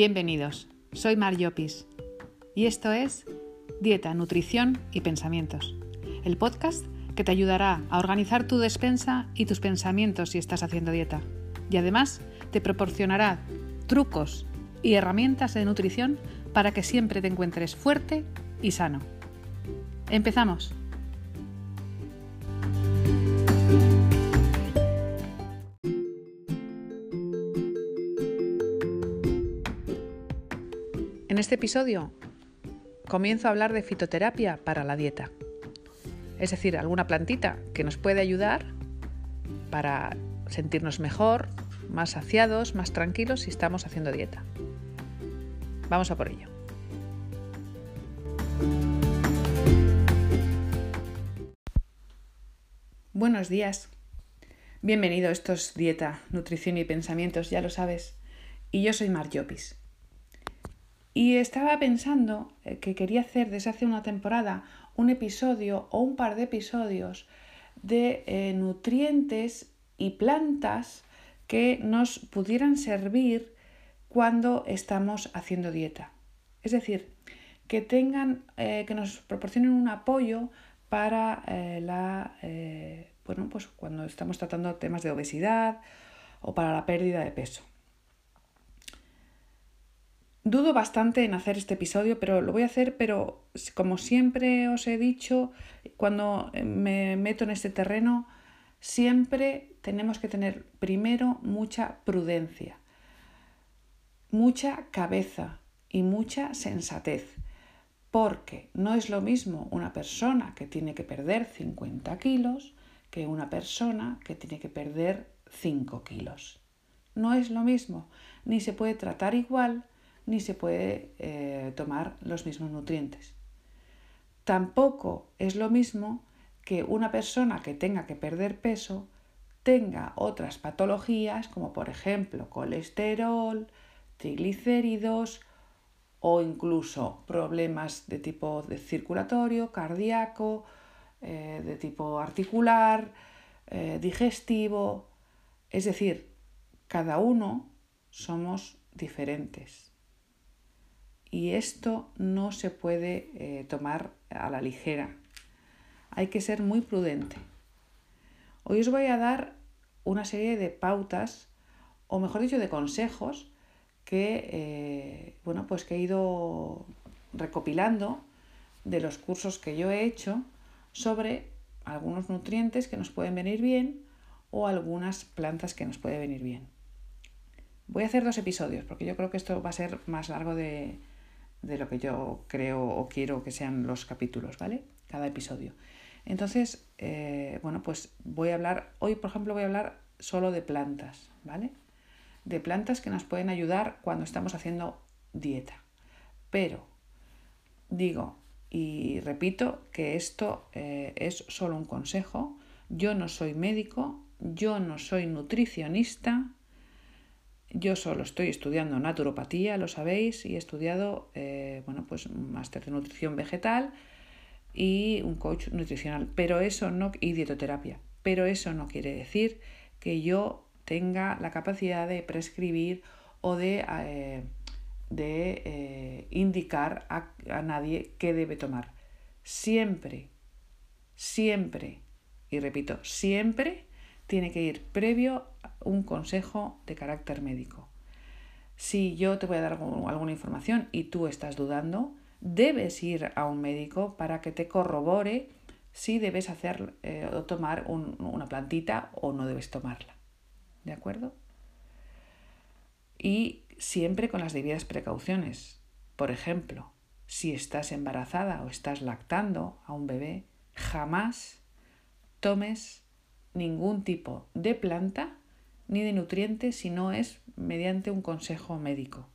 Bienvenidos, soy Mar Llopis y esto es Dieta, Nutrición y Pensamientos, el podcast que te ayudará a organizar tu despensa y tus pensamientos si estás haciendo dieta. Y además te proporcionará trucos y herramientas de nutrición para que siempre te encuentres fuerte y sano. Empezamos. Episodio comienzo a hablar de fitoterapia para la dieta. Es decir, alguna plantita que nos puede ayudar para sentirnos mejor, más saciados, más tranquilos si estamos haciendo dieta. Vamos a por ello. Buenos días. Bienvenido, esto es Dieta, Nutrición y Pensamientos, ya lo sabes. Y yo soy Mar Llopis. Y estaba pensando eh, que quería hacer desde hace una temporada un episodio o un par de episodios de eh, nutrientes y plantas que nos pudieran servir cuando estamos haciendo dieta. Es decir, que tengan, eh, que nos proporcionen un apoyo para la, bueno, pues cuando estamos tratando temas de obesidad o para la pérdida de peso. Dudo bastante en hacer este episodio, pero lo voy a hacer, pero como siempre os he dicho, cuando me meto en este terreno, siempre tenemos que tener primero mucha prudencia, mucha cabeza y mucha sensatez, porque no es lo mismo una persona que tiene que perder 50 kilos que una persona que tiene que perder 5 kilos. No es lo mismo, ni se puede tratar igual, ni se puede eh, tomar los mismos nutrientes. Tampoco es lo mismo que una persona que tenga que perder peso tenga otras patologías como por ejemplo colesterol, triglicéridos o incluso problemas de tipo circulatorio, cardíaco, eh, de tipo articular, eh, digestivo. Es decir, cada uno somos diferentes y esto no se puede eh, tomar a la ligera. Hay que ser muy prudente. Hoy os voy a dar una serie de pautas, o mejor dicho, de consejos que, eh, bueno, pues que he ido recopilando de los cursos que yo he hecho sobre algunos nutrientes que nos pueden venir bien o algunas plantas que nos pueden venir bien. Voy a hacer dos episodios porque yo creo que esto va a ser más largo de, de lo que yo creo o quiero que sean los capítulos, ¿vale? Cada episodio. Entonces, eh, bueno, pues voy a hablar, hoy por ejemplo voy a hablar solo de plantas, ¿vale? De plantas que nos pueden ayudar cuando estamos haciendo dieta. Pero digo y repito que esto eh, es solo un consejo. Yo no soy médico, yo no soy nutricionista, yo solo estoy estudiando naturopatía, lo sabéis, y he estudiado eh, bueno, pues un máster de nutrición vegetal y un coach nutricional, pero eso no, y dietoterapia. Pero eso no quiere decir que yo tenga la capacidad de prescribir o de, eh, de eh, indicar a, a nadie qué debe tomar. Siempre, siempre, y repito, siempre tiene que ir previo un consejo de carácter médico. Si yo te voy a dar alguna información y tú estás dudando, debes ir a un médico para que te corrobore si debes hacer eh, o tomar una plantita o no debes tomarla. ¿De acuerdo? Y siempre con las debidas precauciones. Por ejemplo, si estás embarazada o estás lactando a un bebé, jamás tomes ningún tipo de planta ni de nutriente si no es mediante un consejo médico.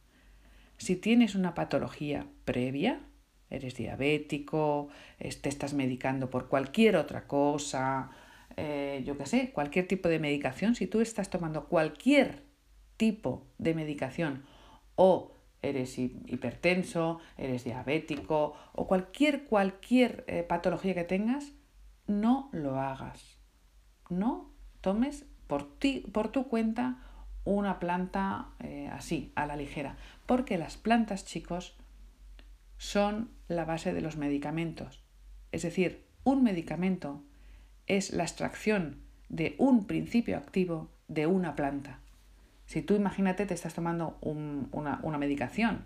Si tienes una patología previa, eres diabético, te estás medicando por cualquier otra cosa, eh, yo qué sé, cualquier tipo de medicación, si tú estás tomando cualquier tipo de medicación o eres hipertenso, eres diabético o cualquier, cualquier eh, patología que tengas, no lo hagas. No tomes por, ti, por tu cuenta una planta eh, así, a la ligera. Porque las plantas, chicos, son la base de los medicamentos. Es decir, un medicamento es la extracción de un principio activo de una planta. Si tú imagínate te estás tomando una, una medicación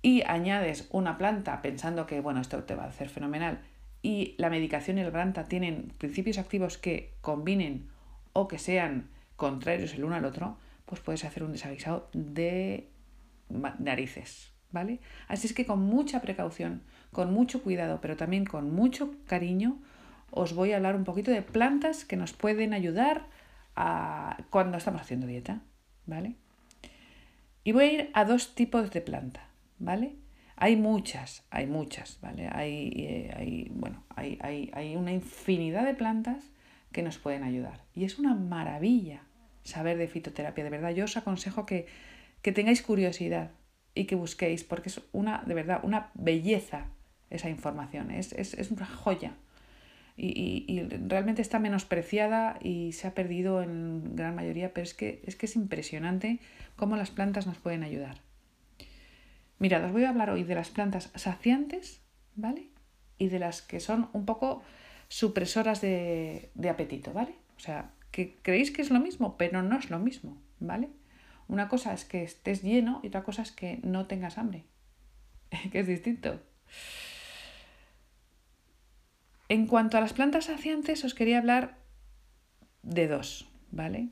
y añades una planta pensando que, bueno, esto te va a hacer fenomenal, y la medicación y el planta tienen principios activos que combinen o que sean contrarios el uno al otro, pues puedes hacer un desaguisado de narices, ¿vale? Así es que con mucha precaución, con mucho cuidado, pero también con mucho cariño, os voy a hablar un poquito de plantas que nos pueden ayudar a cuando estamos haciendo dieta, ¿vale? Y voy a ir a dos tipos de planta, ¿vale? Hay muchas, hay muchas, ¿vale? Hay, eh, hay bueno, hay, hay, hay una infinidad de plantas que nos pueden ayudar. Y es una maravilla saber de fitoterapia, de verdad. Yo os aconsejo que, que tengáis curiosidad y que busquéis, porque es una, de verdad, una belleza esa información, es, es, es una joya. Y, y, realmente está menospreciada y se ha perdido en gran mayoría, pero es que, es que es impresionante cómo las plantas nos pueden ayudar. Mirad, os voy a hablar hoy de las plantas saciantes, ¿vale? Y de las que son un poco supresoras de, apetito, ¿vale? O sea, que creéis que es lo mismo, pero no es lo mismo, ¿vale? Una cosa es que estés lleno y otra cosa es que no tengas hambre, que es distinto. En cuanto a las plantas saciantes, os quería hablar de dos, ¿vale?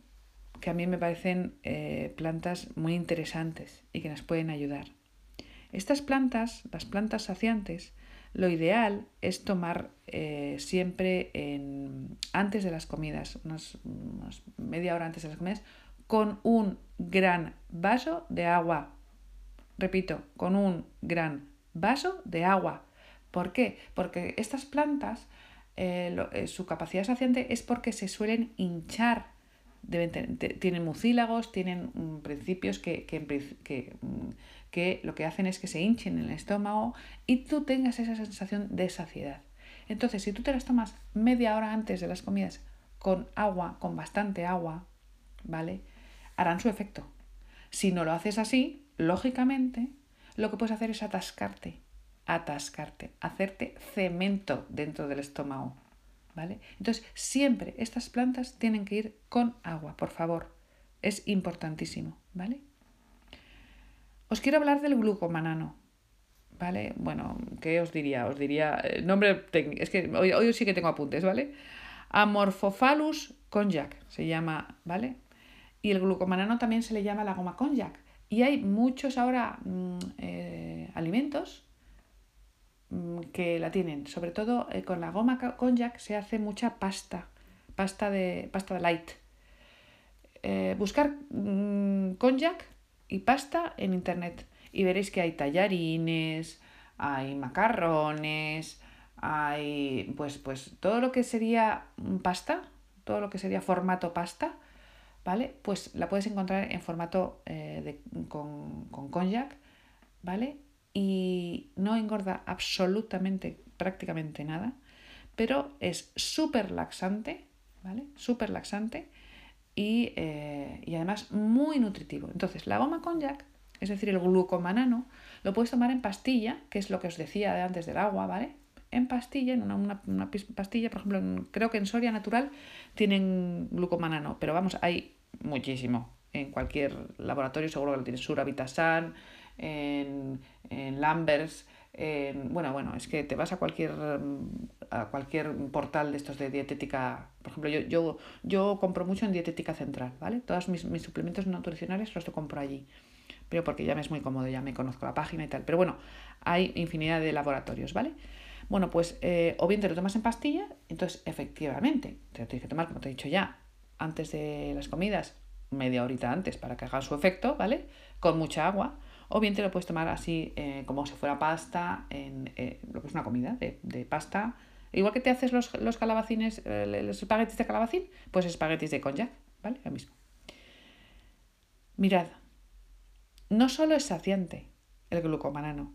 Que a mí me parecen eh, plantas muy interesantes y que nos pueden ayudar. Estas plantas, las plantas saciantes, lo ideal es tomar eh, siempre antes de las comidas, unas, media hora antes de las comidas, con un gran vaso de agua. Repito, con un gran vaso de agua. ¿Por qué? Porque estas plantas, eh, eh, su capacidad saciante es porque se suelen hinchar tienen mucílagos, tienen mm, principios que, que, lo que hacen es que se hinchen en el estómago y tú tengas esa sensación de saciedad. Entonces, si tú te las tomas media hora antes de las comidas con agua, con bastante agua, ¿vale? Harán su efecto. Si no lo haces así, lógicamente, lo que puedes hacer es atascarte, atascarte, hacerte cemento dentro del estómago. ¿vale? Entonces, siempre estas plantas tienen que ir con agua, por favor. Es importantísimo, ¿vale? Os quiero hablar del glucomanano, ¿vale? Bueno, ¿qué os diría? Os diría, el nombre es que hoy, hoy sí que tengo apuntes, ¿vale? Amorphophallus konjac se llama, ¿vale? Y el glucomanano también se le llama la goma konjac. Y hay muchos ahora mm, eh, alimentos Mm, que la tienen. Sobre todo eh, con la goma konjac se hace mucha pasta, pasta de, pasta de light. Eh, buscar mmm, y pasta en internet y veréis que hay tallarines, hay macarrones, hay pues, pues todo lo que sería pasta, todo lo que sería formato pasta, ¿vale? Pues la puedes encontrar en formato eh, de, con, con konjac, ¿vale? y no engorda absolutamente, prácticamente nada, pero es súper laxante, ¿vale? Súper laxante y, eh, y, además muy nutritivo. Entonces, la goma konjac, es decir, el glucomanano, lo puedes tomar en pastilla, que es lo que os decía antes del agua, ¿vale? En pastilla, en una, una, pastilla, por ejemplo, creo que en Soria Natural tienen glucomanano, pero vamos, hay muchísimo. En cualquier laboratorio seguro que lo tienes, Suravitasan, en, en Lambers, bueno, bueno, es que te vas a cualquier, cualquier portal de estos de dietética. Por ejemplo, yo, yo, yo compro mucho en dietética central, ¿vale? Todos mis, mis suplementos nutricionales los compro allí. Pero porque ya me es muy cómodo, ya me conozco la página y tal. Pero bueno, hay infinidad de laboratorios, ¿vale? Bueno, pues eh, o bien te lo tomas en pastilla, entonces efectivamente te lo tienes que tomar, como te he dicho ya, antes de las comidas, media horita antes para que haga su efecto, ¿vale? Con mucha agua o bien te lo puedes tomar así eh, como si fuera pasta, en eh, lo que es una comida de, pasta. Igual que te haces los, los calabacines, eh, los espaguetis de calabacín, pues espaguetis de konjac, ¿vale? Lo mismo. Mirad, no solo es saciante el glucomanano,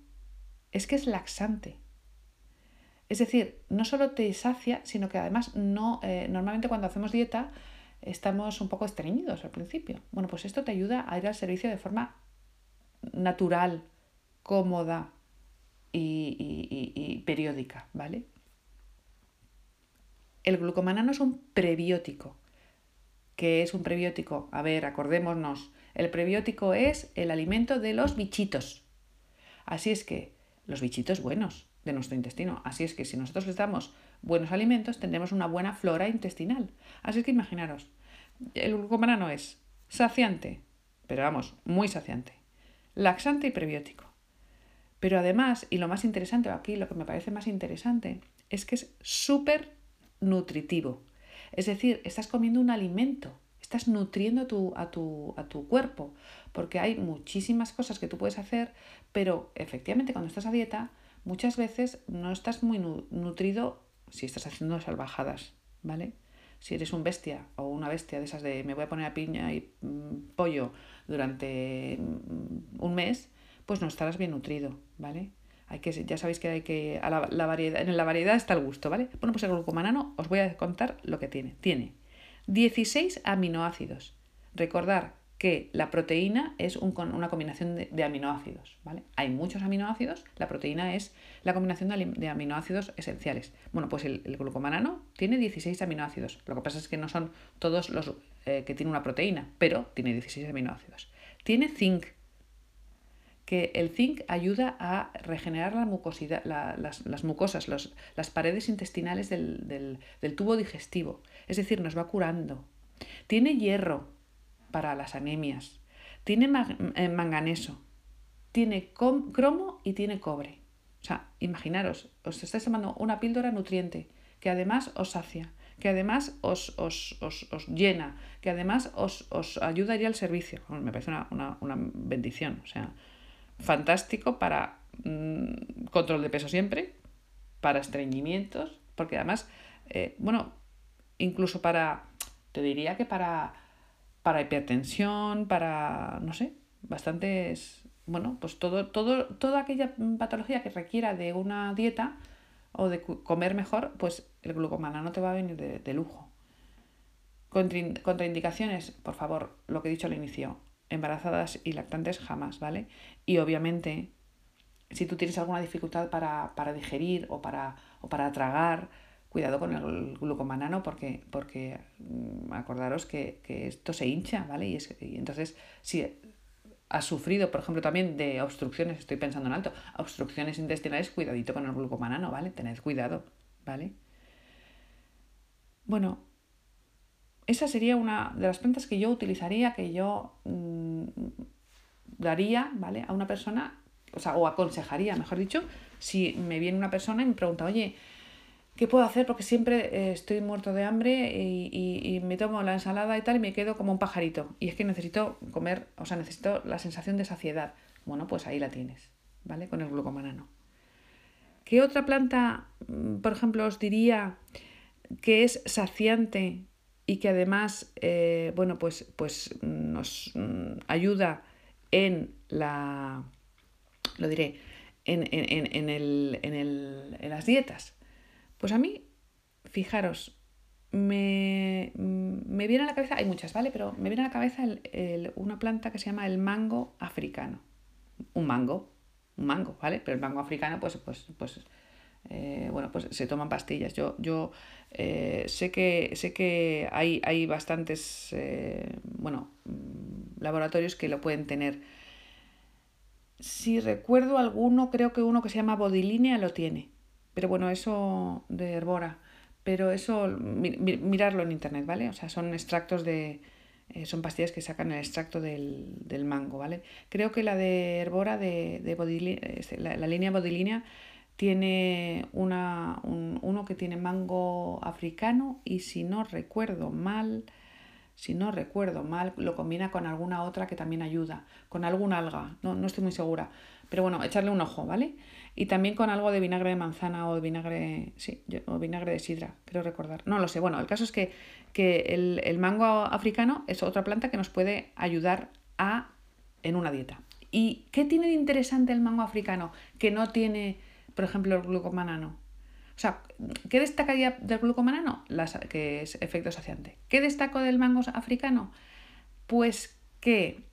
es que es laxante. Es decir, no solo te sacia, sino que además no, normalmente cuando hacemos dieta estamos un poco estreñidos al principio. Bueno, pues esto te ayuda a ir al servicio de forma natural, cómoda y, periódica, ¿vale? El glucomanano es un prebiótico. ¿Qué es un prebiótico? A ver, acordémonos. El prebiótico es el alimento de los bichitos. Así es que los bichitos buenos de nuestro intestino. Así es que si nosotros les damos buenos alimentos, tendremos una buena flora intestinal. Así es que imaginaros, el glucomanano es saciante, pero vamos, muy saciante, laxante y prebiótico. Pero además, y lo más interesante, aquí lo que me parece más interesante, es que es súper nutritivo. Es decir, estás comiendo un alimento, estás nutriendo a, tu, a tu cuerpo, porque hay muchísimas cosas que tú puedes hacer, pero efectivamente cuando estás a dieta, muchas veces no estás muy nutrido si estás haciendo salvajadas, ¿vale? Si eres un bestia o una bestia de esas de me voy a poner a piña y mm, pollo durante mm, un mes, pues no estarás bien nutrido, ¿vale? Hay que, ya sabéis que hay que. A la, variedad, en la variedad está el gusto, ¿vale? Bueno, pues el glucomanano os voy a contar lo que tiene. Tiene 16 aminoácidos. Recordar que la proteína es una combinación de, aminoácidos, ¿vale? Hay muchos aminoácidos, la proteína es la combinación de, aminoácidos esenciales. Bueno, pues el, glucomanano tiene 16 aminoácidos. Lo que pasa es que no son todos los eh, que tiene una proteína, pero tiene 16 aminoácidos. Tiene zinc, que el zinc ayuda a regenerar las, mucosas, las paredes intestinales del, del tubo digestivo. Es decir, nos va curando. Tiene hierro, para las anemias. Tiene eh, manganeso, tiene cromo y tiene cobre. O sea, imaginaros, os estáis tomando una píldora nutriente que además os sacia, que además os, os, llena, que además os, ayuda a ir al servicio. Me parece una, bendición. O sea, fantástico para mm, control de peso siempre, para estreñimientos, porque además, eh, bueno, incluso para, te diría que para para hipertensión, para, no sé, bastantes, bueno, pues todo, todo, toda aquella patología que requiera de una dieta o de comer mejor, pues el glucomanano te va a venir de, lujo. contraindicaciones, por favor, lo que he dicho al inicio, embarazadas y lactantes jamás, ¿vale? Y obviamente, si tú tienes alguna dificultad para, para digerir o para, o para tragar, cuidado con el glucomanano porque, porque mm, acordaros que, esto se hincha, ¿vale? Y, es, entonces, si has sufrido, por ejemplo, también de obstrucciones, estoy pensando en alto, obstrucciones intestinales, cuidadito con el glucomanano, ¿vale? Tened cuidado, ¿vale? Bueno, esa sería una de las plantas que yo utilizaría, que yo mm, daría, ¿vale? A una persona, o sea, o aconsejaría, mejor dicho, si me viene una persona y me pregunta, oye, ¿qué puedo hacer? Porque siempre eh, estoy muerto de hambre y, me tomo la ensalada y tal y me quedo como un pajarito. Y es que necesito comer, o sea, necesito la sensación de saciedad. Bueno, pues ahí la tienes, ¿vale? Con el glucomanano. ¿Qué otra planta, mm, por ejemplo, os diría que es saciante y que además, eh, bueno, pues, pues nos mm, ayuda en la, lo diré, en, el, en las dietas? Pues a mí, fijaros, me, viene a la cabeza, hay muchas, ¿vale? Pero me viene a la cabeza una planta que se llama el mango africano. Un mango, un mango, ¿vale? Pero el mango africano, pues, pues, pues, eh, bueno, pues se toman pastillas. Yo, yo eh, sé que, sé que hay, hay bastantes, eh, bueno, mm, laboratorios que lo pueden tener. Si recuerdo alguno, creo que uno que se llama Bodilínea lo tiene. Pero bueno, eso de Herbora. Pero eso, mirarlo en internet, ¿vale? O sea, son extractos de. Son pastillas que sacan el extracto del, mango, ¿vale? Creo que la de Herbora, de, de la, línea Bodilínea, tiene una, uno que tiene mango africano y si no recuerdo mal, si no recuerdo mal, lo combina con alguna otra que también ayuda, con algún alga, no, no estoy muy segura. Pero bueno, echarle un ojo, ¿vale? Y también con algo de vinagre de manzana o de vinagre, sí, o vinagre de sidra, quiero recordar. No lo sé. Bueno, el caso es que, el, mango africano es otra planta que nos puede ayudar a en una dieta. ¿Y qué tiene de interesante el mango africano que no tiene, por ejemplo, el glucomanano? O sea, ¿qué destacaría del glucomanano? Las, que es efecto saciante. ¿Qué destaco del mango africano? Pues que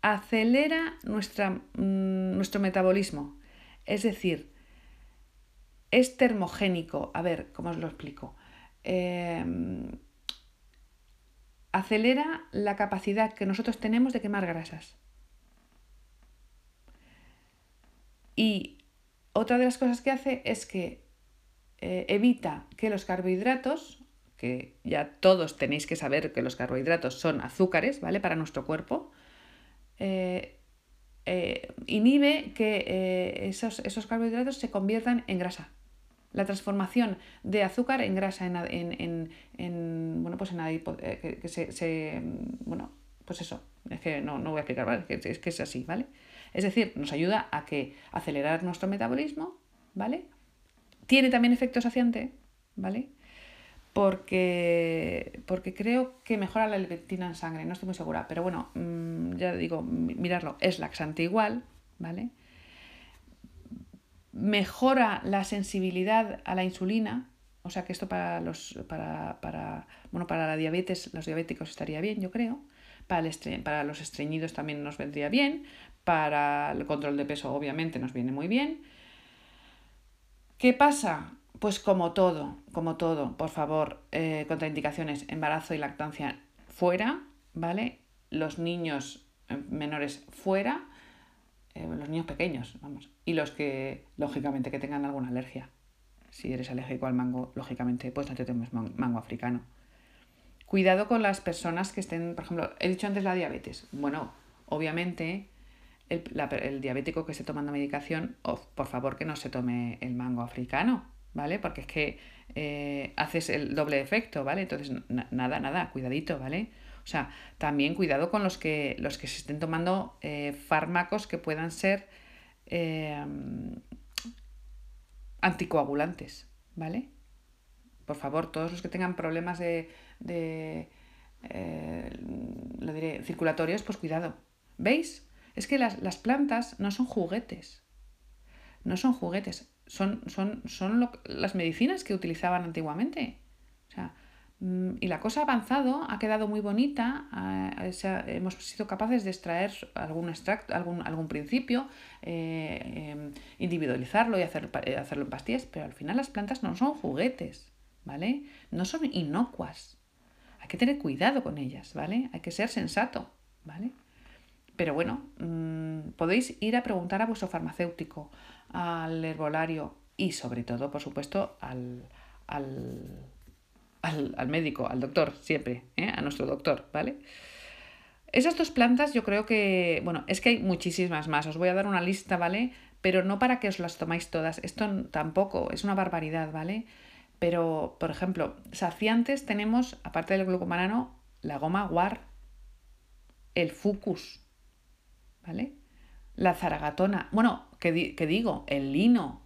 acelera nuestra, mm, nuestro metabolismo. Es decir, es termogénico. A ver, ¿cómo os lo explico? Em, acelera la capacidad que nosotros tenemos de quemar grasas. Y otra de las cosas que hace es que eh, evita que los carbohidratos, que ya todos tenéis que saber que los carbohidratos son azúcares, ¿vale? Para nuestro cuerpo, eh, eh, inhibe que esos, esos, carbohidratos se conviertan en grasa. La transformación de azúcar en grasa, en, en, bueno, pues en que, se, bueno, pues eso, es que no, no voy a explicar, ¿vale? Es que es así, ¿vale? Es decir, nos ayuda a que acelerar nuestro metabolismo, ¿vale? Tiene también efecto saciante, ¿vale? Porque, porque creo que mejora la leptina en sangre, no estoy muy segura, pero bueno, mm, ya digo, mirarlo, es laxante igual, ¿vale? Mejora la sensibilidad a la insulina, o sea que esto para los para, para, bueno, para la diabetes, los diabéticos estaría bien, yo creo. Para, el para los estreñidos también nos vendría bien. Para el control de peso, obviamente, nos viene muy bien. ¿Qué pasa? Pues como todo, como todo, por favor, eh, contraindicaciones, embarazo y lactancia fuera, ¿vale? Los niños eh, menores fuera, eh, los niños pequeños, vamos, y los que, lógicamente, que tengan alguna alergia. Si eres alérgico al mango, lógicamente, pues no te tomes mango africano. Cuidado con las personas que estén, por ejemplo, he dicho antes la diabetes. Bueno, obviamente el, diabético que esté tomando medicación, por favor que no se tome el mango africano, ¿vale? Porque es que eh, haces el doble efecto, ¿vale? Entonces, nada, nada, cuidadito, ¿vale? O sea, también cuidado con los que, los que se estén tomando eh, fármacos que puedan ser eh, anticoagulantes, ¿vale? Por favor, todos los que tengan problemas de, de lo diré, circulatorios, pues cuidado. ¿Veis? Es que las, plantas no son juguetes. No son juguetes. Son, son, son las medicinas que utilizaban antiguamente. O sea, mm, y la cosa ha avanzado, ha quedado muy bonita, hemos sido capaces de extraer algún extracto, algún, algún principio, eh, em, individualizarlo y hacer, eh, hacerlo en pastillas, pero al final las plantas no son juguetes, ¿vale? No son inocuas. Hay que tener cuidado con ellas, ¿vale? Hay que ser sensato, ¿vale? Pero bueno, mm, podéis ir a preguntar a vuestro farmacéutico, al herbolario y sobre todo, por supuesto, al, médico, al doctor, siempre, ¿eh? a nuestro doctor, ¿vale? Esas dos plantas yo creo que, bueno, es que hay muchísimas más, os voy a dar una lista, ¿vale? Pero no para que os las tomáis todas, esto tampoco, es una barbaridad, ¿vale? Pero, por ejemplo, saciantes tenemos, aparte del glucomanano, la goma guar, el fucus, ¿vale? La zaragatona, bueno, ¿qué, digo? El lino,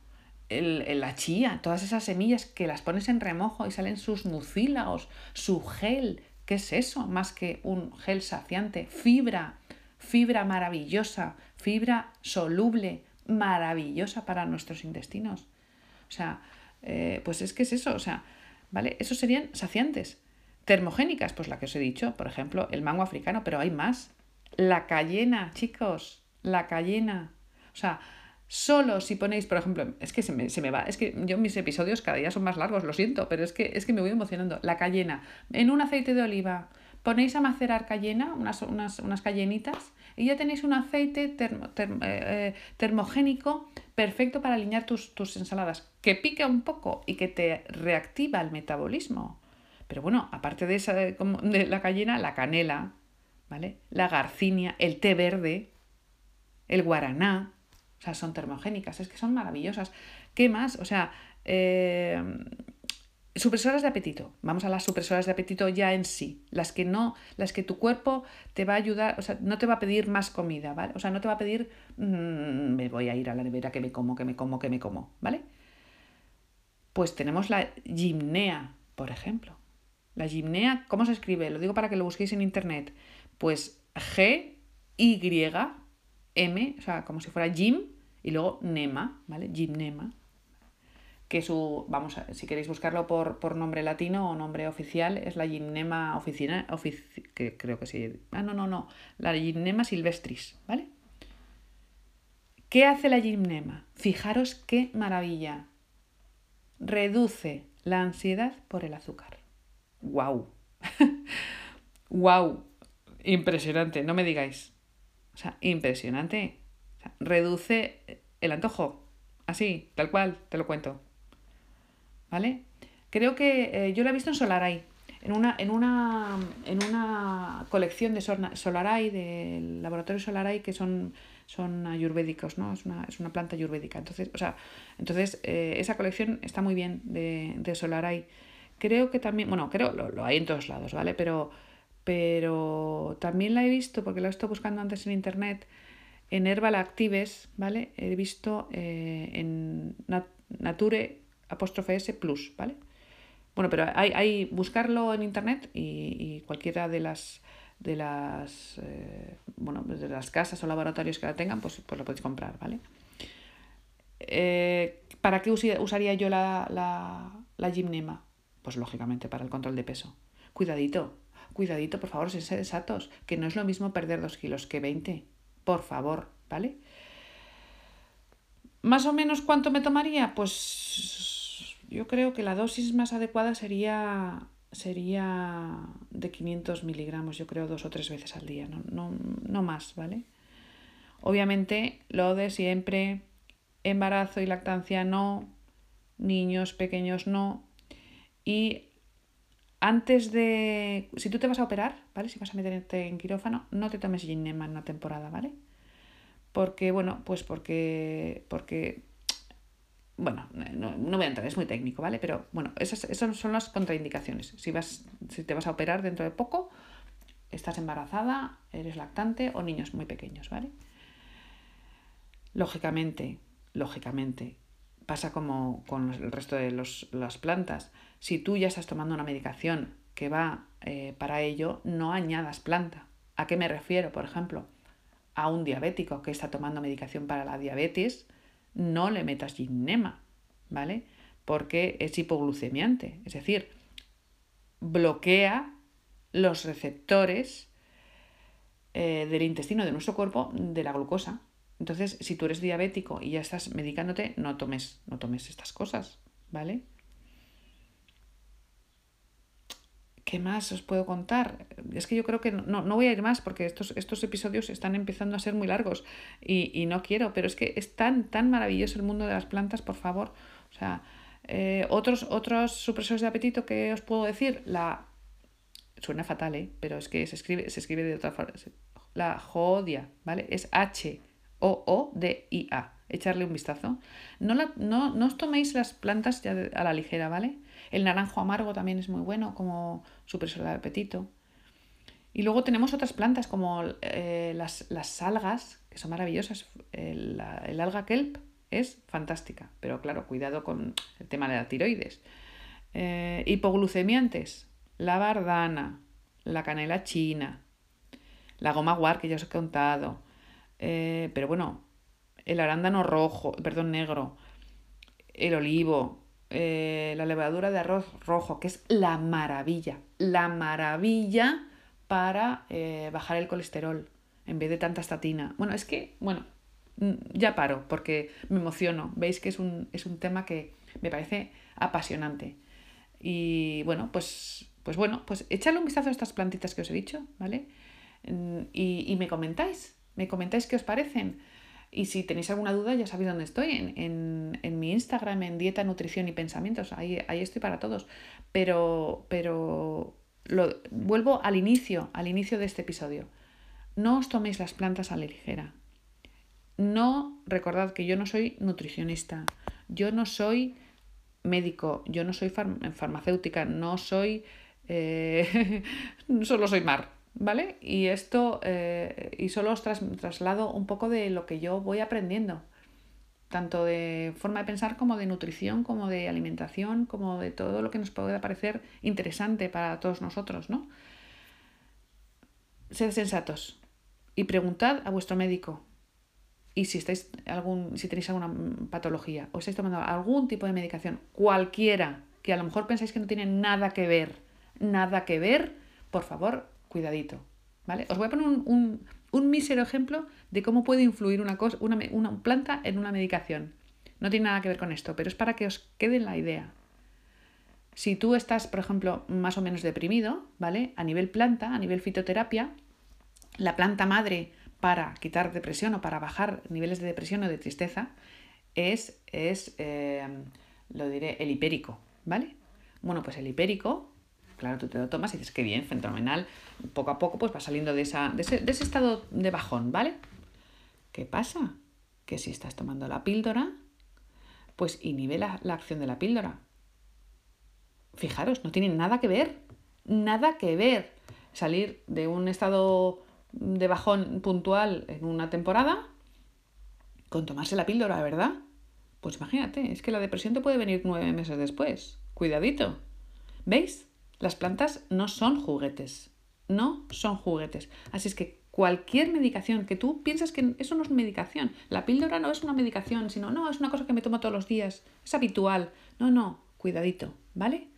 el, la chía, todas esas semillas que las pones en remojo y salen sus mucílagos, su gel, ¿qué es eso? Más que un gel saciante, fibra, fibra maravillosa, fibra soluble, maravillosa para nuestros intestinos. O sea, eh, pues es que es eso, o sea, ¿vale? Esos serían saciantes. Termogénicas, pues la que os he dicho, por ejemplo, el mango africano, pero hay más. La cayena, chicos, la cayena. O sea, solo si ponéis, por ejemplo, es que se me, va, es que yo mis episodios cada día son más largos, lo siento, pero es que, es que me voy emocionando. La cayena, en un aceite de oliva, ponéis a macerar cayena, unas, unas, cayenitas, y ya tenéis un aceite eh, eh, termogénico perfecto para alinear tus, tus ensaladas, que pica un poco y que te reactiva el metabolismo. Pero bueno, aparte de, esa, de la cayena, la canela, ¿vale? La garcinia, el té verde, el guaraná, o sea, son termogénicas, es que son maravillosas. ¿Qué más? O sea, eh, supresoras de apetito. Vamos a las supresoras de apetito ya en sí, las que no, las que tu cuerpo te va a ayudar, o sea, no te va a pedir más comida, ¿vale? O sea, no te va a pedir, mm, me voy a ir a la nevera que me como, que me como, que me como, ¿vale? Pues tenemos la gimnea, por ejemplo. La gimnea, ¿cómo se escribe? Lo digo para que lo busquéis en internet. Pues G, Y, M, o sea, como si fuera Jim, y luego Nema, ¿vale? Gimnema. que su, vamos, a, si queréis buscarlo por, por, nombre latino o nombre oficial, es la Gymnema oficina, que creo que sí. Ah, no, no, no, la Gymnema silvestris, ¿vale? ¿Qué hace la Gymnema? Fijaros qué maravilla. Reduce la ansiedad por el azúcar. ¡Wow! ¡Wow! Impresionante, no me digáis. O sea, impresionante. reduce el antojo. Así, tal cual, te lo cuento. ¿Vale? Creo que eh, yo la he visto en Solaray. En una, en una, en una colección de Solaray, del laboratorio Solaray, que son, son ayurvédicos, ¿no? Es una, es una planta ayurvédica. Entonces, o sea, entonces eh, esa colección está muy bien de, de Solaray. Creo que también, bueno, creo, lo, lo hay en todos lados, ¿vale? Pero pero también la he visto, porque la he estado buscando antes en internet, en Herbal Actives, ¿vale? He visto eh, en Nature apóstrofe S plus, ¿vale? Bueno, pero hay, hay buscarlo en internet y, cualquiera de las de las eh, bueno, de las casas o laboratorios que la tengan, pues, pues lo podéis comprar, ¿vale? Eh, ¿Para qué usaría yo la, la, la gimnema? Pues lógicamente para el control de peso. Cuidadito, cuidadito, por favor, sé sensatos, que no es lo mismo perder 2 kilos que 20. Por favor, ¿vale? ¿Más o menos cuánto me tomaría? Pues yo creo que la dosis más adecuada sería, sería de 500 miligramos, yo creo dos o tres veces al día, no, no, no más, ¿vale? Obviamente lo de siempre, embarazo y lactancia no, niños pequeños no, y antes de. Si tú te vas a operar, ¿vale? Si vas a meterte en quirófano, no te tomes Ginema en una temporada, ¿vale? Porque, bueno, pues porque. Porque. Bueno, no, voy a entrar, es muy técnico, ¿vale? Pero bueno, esas, esas son las contraindicaciones. Si, vas, si te vas a operar dentro de poco, estás embarazada, eres lactante o niños muy pequeños, ¿vale? Lógicamente, lógicamente, pasa como con el resto de los, las plantas si tú ya estás tomando una medicación que va eh, para ello, no añadas planta. ¿A qué me refiero? Por ejemplo, a un diabético que está tomando medicación para la diabetes, no le metas ginnema, ¿vale? Porque es hipoglucemiante, es decir, bloquea los receptores eh, del intestino de nuestro cuerpo de la glucosa. Entonces, si tú eres diabético y ya estás medicándote, no tomes, no tomes estas cosas, ¿vale? ¿Qué más os puedo contar? Es que yo creo que no, no voy a ir más porque estos, estos episodios están empezando a ser muy largos y, y, no quiero, pero es que es tan, tan maravilloso el mundo de las plantas, por favor. O sea, eh, otros, otros supresores de apetito que os puedo decir, la... Suena fatal, ¿eh? Pero es que se escribe, se escribe de otra forma. La jodia, ¿vale? Es H-O-O-D-I-A. Echarle un vistazo. No, la, no, no os toméis las plantas ya a la ligera, ¿vale? El naranjo amargo también es muy bueno como supresor de apetito. Y luego tenemos otras plantas como eh, las, las, algas, que son maravillosas. El, alga kelp es fantástica, pero claro, cuidado con el tema de la tiroides. Eh, hipoglucemiantes, la bardana, la canela china, la goma guar que ya os he contado. Eh, pero bueno, el arándano rojo, perdón, negro, el olivo, eh, la levadura de arroz rojo, que es la maravilla, la maravilla para eh, bajar el colesterol en vez de tanta estatina. Bueno, es que, bueno, mm, ya paro porque me emociono. Veis que es un, es un tema que me parece apasionante. Y bueno, pues, pues bueno, pues echadle un vistazo a estas plantitas que os he dicho, ¿vale? Mm, y, y me comentáis, me comentáis qué os parecen. Y si tenéis alguna duda, ya sabéis dónde estoy, en, mi Instagram, en Dieta, Nutrición y Pensamientos. Ahí, ahí estoy para todos. Pero, pero lo, vuelvo al inicio, al inicio de este episodio. No os toméis las plantas a la ligera. No, recordad que yo no soy nutricionista, yo no soy médico, yo no soy farmacéutica, no soy... Eh, solo soy mar, ¿vale? Y esto, eh, y solo os traslado un poco de lo que yo voy aprendiendo, tanto de forma de pensar como de nutrición, como de alimentación, como de todo lo que nos pueda parecer interesante para todos nosotros, ¿no? Sed sensatos y preguntad a vuestro médico. y si, estáis algún, si tenéis alguna patología o estáis tomando algún tipo de medicación, cualquiera, que a lo mejor pensáis que no tiene nada que ver, nada que ver, por favor, cuidadito. ¿vale? Os voy a poner un, un, mísero ejemplo de cómo puede influir una, cosa, una, una planta en una medicación. No tiene nada que ver con esto, pero es para que os quede la idea. Si tú estás, por ejemplo, más o menos deprimido, ¿vale? A nivel planta, a nivel fitoterapia, la planta madre para quitar depresión o para bajar niveles de depresión o de tristeza es, es eh, lo diré, el hipérico, ¿vale? Bueno, pues el hipérico, claro, tú te lo tomas y dices que bien, fenomenal, poco a poco pues va saliendo de, esa, de, ese, de ese estado de bajón, ¿vale? ¿Qué pasa? Que si estás tomando la píldora, pues inhibe la, la acción de la píldora. Fijaros, no tiene nada que ver, nada que ver salir de un estado de bajón puntual en una temporada con tomarse la píldora, ¿verdad? Pues imagínate, es que la depresión te puede venir nueve meses después. Cuidadito. ¿Veis? Las plantas no son juguetes. No son juguetes. Así es que cualquier medicación que tú piensas que eso no es medicación. La píldora no es una medicación, sino no, es una cosa que me tomo todos los días. Es habitual. No, no, cuidadito, ¿vale?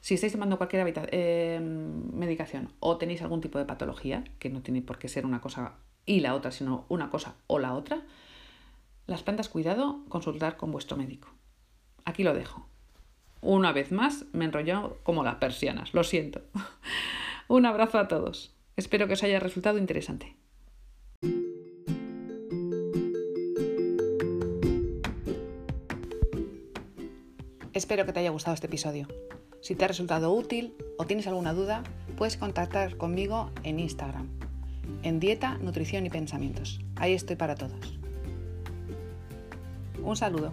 Si estáis tomando cualquier eh, medicación o tenéis algún tipo de patología, que no tiene por qué ser una cosa y la otra, sino una cosa o la otra, las plantas, cuidado, consultar con vuestro médico. Aquí lo dejo. Una vez más, me enrolló como las persianas, lo siento. Un abrazo a todos. Espero que os haya resultado interesante. Espero que te haya gustado este episodio. Si te ha resultado útil o tienes alguna duda, puedes contactar conmigo en Instagram, en Dieta, Nutrición y Pensamientos. Ahí estoy para todos. Un saludo.